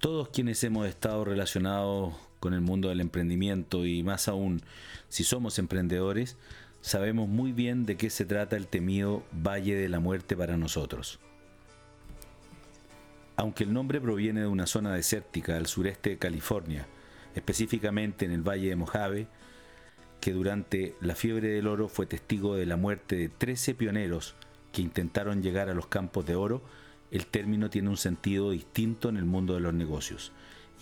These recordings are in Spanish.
Todos quienes hemos estado relacionados con el mundo del emprendimiento y más aún si somos emprendedores, sabemos muy bien de qué se trata el temido Valle de la Muerte para nosotros. Aunque el nombre proviene de una zona desértica al sureste de California, específicamente en el Valle de Mojave, que durante la fiebre del oro fue testigo de la muerte de 13 pioneros que intentaron llegar a los campos de oro, el término tiene un sentido distinto en el mundo de los negocios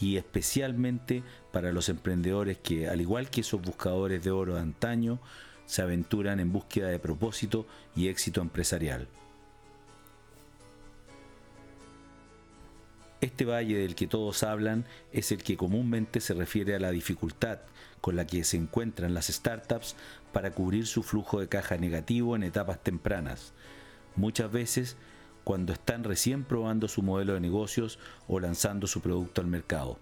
y especialmente para los emprendedores que, al igual que esos buscadores de oro de antaño, se aventuran en búsqueda de propósito y éxito empresarial. Este valle del que todos hablan es el que comúnmente se refiere a la dificultad con la que se encuentran las startups para cubrir su flujo de caja negativo en etapas tempranas, muchas veces cuando están recién probando su modelo de negocios o lanzando su producto al mercado.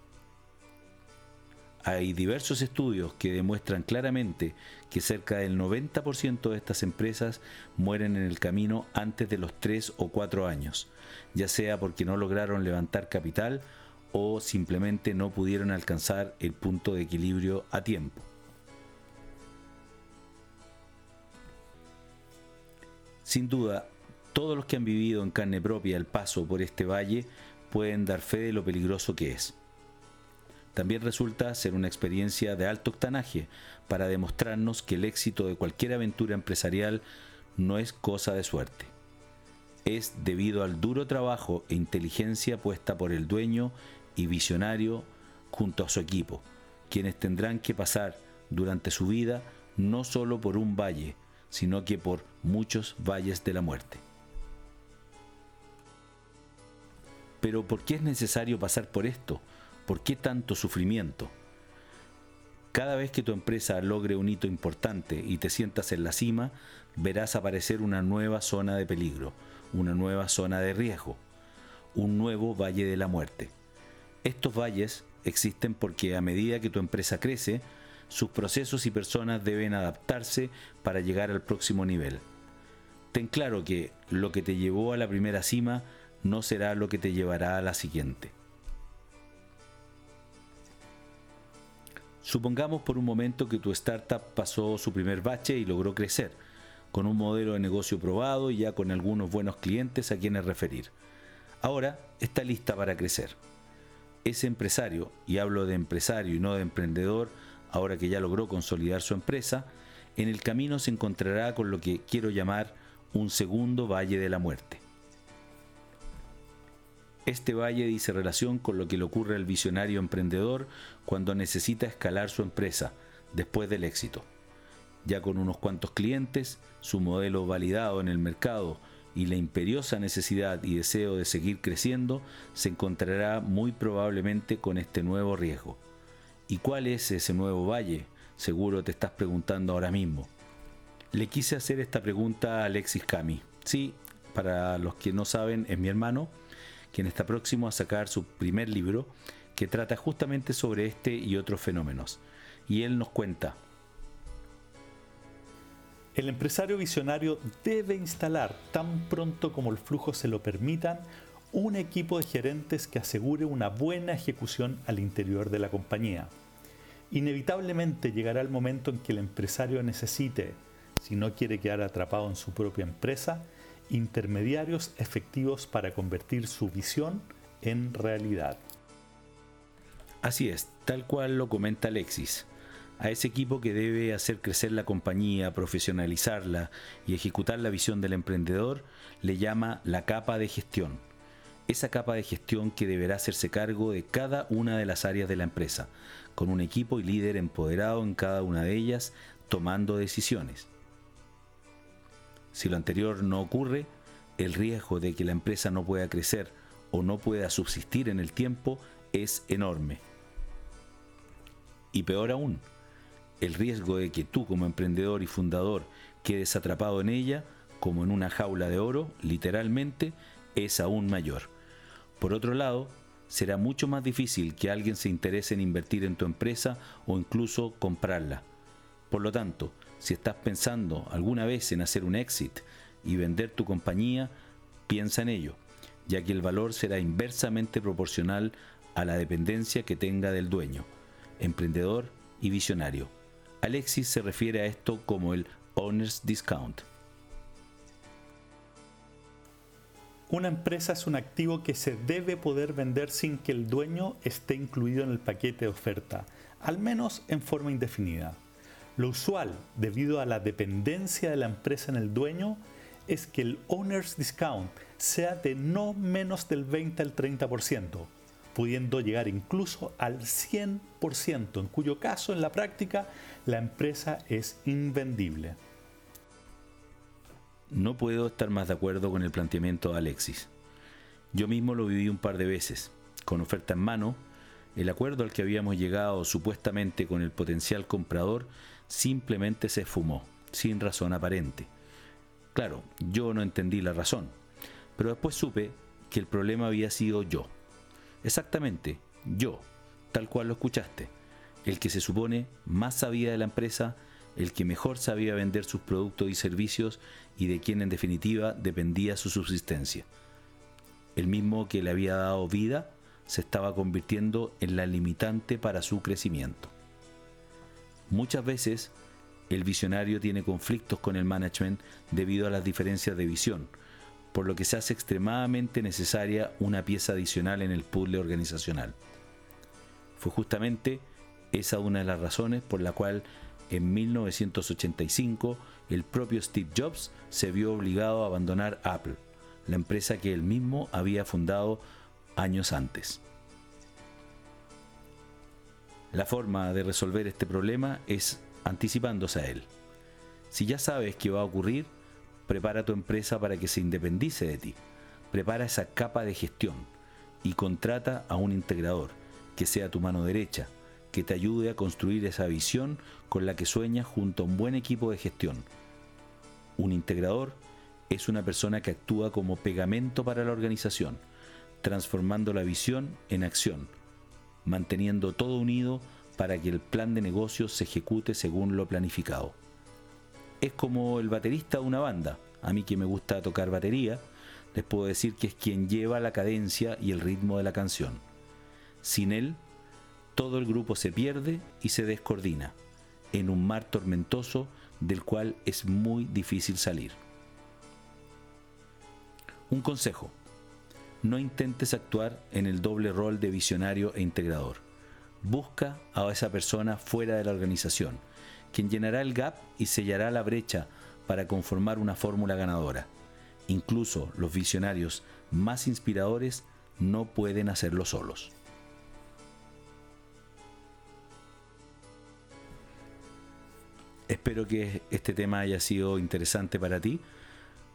Hay diversos estudios que demuestran claramente que cerca del 90% de estas empresas mueren en el camino antes de los 3 o 4 años, ya sea porque no lograron levantar capital o simplemente no pudieron alcanzar el punto de equilibrio a tiempo. Sin duda, todos los que han vivido en carne propia el paso por este valle pueden dar fe de lo peligroso que es. También resulta ser una experiencia de alto octanaje para demostrarnos que el éxito de cualquier aventura empresarial no es cosa de suerte. Es debido al duro trabajo e inteligencia puesta por el dueño y visionario junto a su equipo, quienes tendrán que pasar durante su vida no solo por un valle, sino que por muchos valles de la muerte. Pero ¿por qué es necesario pasar por esto? ¿Por qué tanto sufrimiento? Cada vez que tu empresa logre un hito importante y te sientas en la cima, verás aparecer una nueva zona de peligro, una nueva zona de riesgo, un nuevo valle de la muerte. Estos valles existen porque a medida que tu empresa crece, sus procesos y personas deben adaptarse para llegar al próximo nivel. Ten claro que lo que te llevó a la primera cima no será lo que te llevará a la siguiente. Supongamos por un momento que tu startup pasó su primer bache y logró crecer, con un modelo de negocio probado y ya con algunos buenos clientes a quienes referir. Ahora está lista para crecer. Ese empresario, y hablo de empresario y no de emprendedor, ahora que ya logró consolidar su empresa, en el camino se encontrará con lo que quiero llamar un segundo valle de la muerte. Este valle dice relación con lo que le ocurre al visionario emprendedor cuando necesita escalar su empresa después del éxito. Ya con unos cuantos clientes, su modelo validado en el mercado y la imperiosa necesidad y deseo de seguir creciendo, se encontrará muy probablemente con este nuevo riesgo. ¿Y cuál es ese nuevo valle? Seguro te estás preguntando ahora mismo. Le quise hacer esta pregunta a Alexis Cami. Sí, para los que no saben, es mi hermano quien está próximo a sacar su primer libro que trata justamente sobre este y otros fenómenos. Y él nos cuenta. El empresario visionario debe instalar, tan pronto como el flujo se lo permitan, un equipo de gerentes que asegure una buena ejecución al interior de la compañía. Inevitablemente llegará el momento en que el empresario necesite, si no quiere quedar atrapado en su propia empresa, intermediarios efectivos para convertir su visión en realidad. Así es, tal cual lo comenta Alexis. A ese equipo que debe hacer crecer la compañía, profesionalizarla y ejecutar la visión del emprendedor, le llama la capa de gestión. Esa capa de gestión que deberá hacerse cargo de cada una de las áreas de la empresa, con un equipo y líder empoderado en cada una de ellas, tomando decisiones. Si lo anterior no ocurre, el riesgo de que la empresa no pueda crecer o no pueda subsistir en el tiempo es enorme. Y peor aún, el riesgo de que tú como emprendedor y fundador quedes atrapado en ella, como en una jaula de oro, literalmente, es aún mayor. Por otro lado, será mucho más difícil que alguien se interese en invertir en tu empresa o incluso comprarla. Por lo tanto, si estás pensando alguna vez en hacer un exit y vender tu compañía, piensa en ello, ya que el valor será inversamente proporcional a la dependencia que tenga del dueño, emprendedor y visionario. Alexis se refiere a esto como el owner's discount. Una empresa es un activo que se debe poder vender sin que el dueño esté incluido en el paquete de oferta, al menos en forma indefinida. Lo usual, debido a la dependencia de la empresa en el dueño, es que el owner's discount sea de no menos del 20 al 30%, pudiendo llegar incluso al 100%, en cuyo caso en la práctica la empresa es invendible. No puedo estar más de acuerdo con el planteamiento de Alexis. Yo mismo lo viví un par de veces. Con oferta en mano, el acuerdo al que habíamos llegado supuestamente con el potencial comprador simplemente se esfumó, sin razón aparente. Claro, yo no entendí la razón, pero después supe que el problema había sido yo. Exactamente, yo, tal cual lo escuchaste, el que se supone más sabía de la empresa, el que mejor sabía vender sus productos y servicios y de quien en definitiva dependía su subsistencia. El mismo que le había dado vida se estaba convirtiendo en la limitante para su crecimiento. Muchas veces el visionario tiene conflictos con el management debido a las diferencias de visión, por lo que se hace extremadamente necesaria una pieza adicional en el puzzle organizacional. Fue justamente esa una de las razones por la cual en 1985 el propio Steve Jobs se vio obligado a abandonar Apple, la empresa que él mismo había fundado años antes. La forma de resolver este problema es anticipándose a él. Si ya sabes que va a ocurrir, prepara tu empresa para que se independice de ti. Prepara esa capa de gestión y contrata a un integrador que sea tu mano derecha, que te ayude a construir esa visión con la que sueñas junto a un buen equipo de gestión. Un integrador es una persona que actúa como pegamento para la organización, transformando la visión en acción manteniendo todo unido para que el plan de negocios se ejecute según lo planificado. Es como el baterista de una banda. A mí que me gusta tocar batería, les puedo decir que es quien lleva la cadencia y el ritmo de la canción. Sin él, todo el grupo se pierde y se descoordina, en un mar tormentoso del cual es muy difícil salir. Un consejo no intentes actuar en el doble rol de visionario e integrador. Busca a esa persona fuera de la organización, quien llenará el gap y sellará la brecha para conformar una fórmula ganadora. Incluso los visionarios más inspiradores no pueden hacerlo solos. Espero que este tema haya sido interesante para ti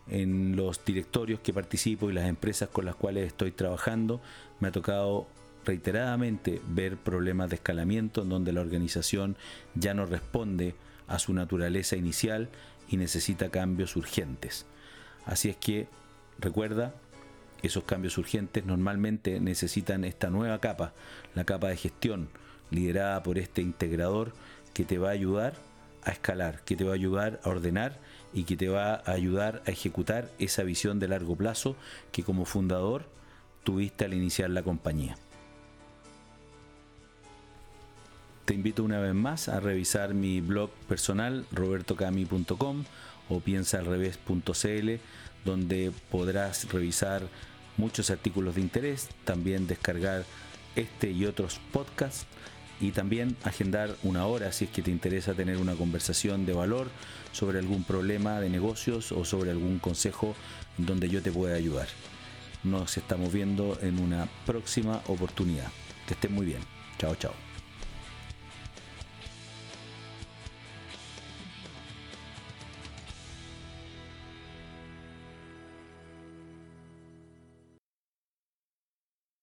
en los directorios que participo y las empresas con las cuales estoy trabajando, me ha tocado reiteradamente ver problemas de escalamiento en donde la organización ya no responde a su naturaleza inicial y necesita cambios urgentes. Así es que recuerda, esos cambios urgentes normalmente necesitan esta nueva capa, la capa de gestión, liderada por este integrador que te va a ayudar a escalar, que te va a ayudar a ordenar y que te va a ayudar a ejecutar esa visión de largo plazo que como fundador tuviste al iniciar la compañía. Te invito una vez más a revisar mi blog personal robertocami.com o piensaalrevés.cl donde podrás revisar muchos artículos de interés, también descargar este y otros podcasts y también agendar una hora si es que te interesa tener una conversación de valor sobre algún problema de negocios o sobre algún consejo donde yo te pueda ayudar. Nos estamos viendo en una próxima oportunidad. Que estés muy bien. Chao, chao.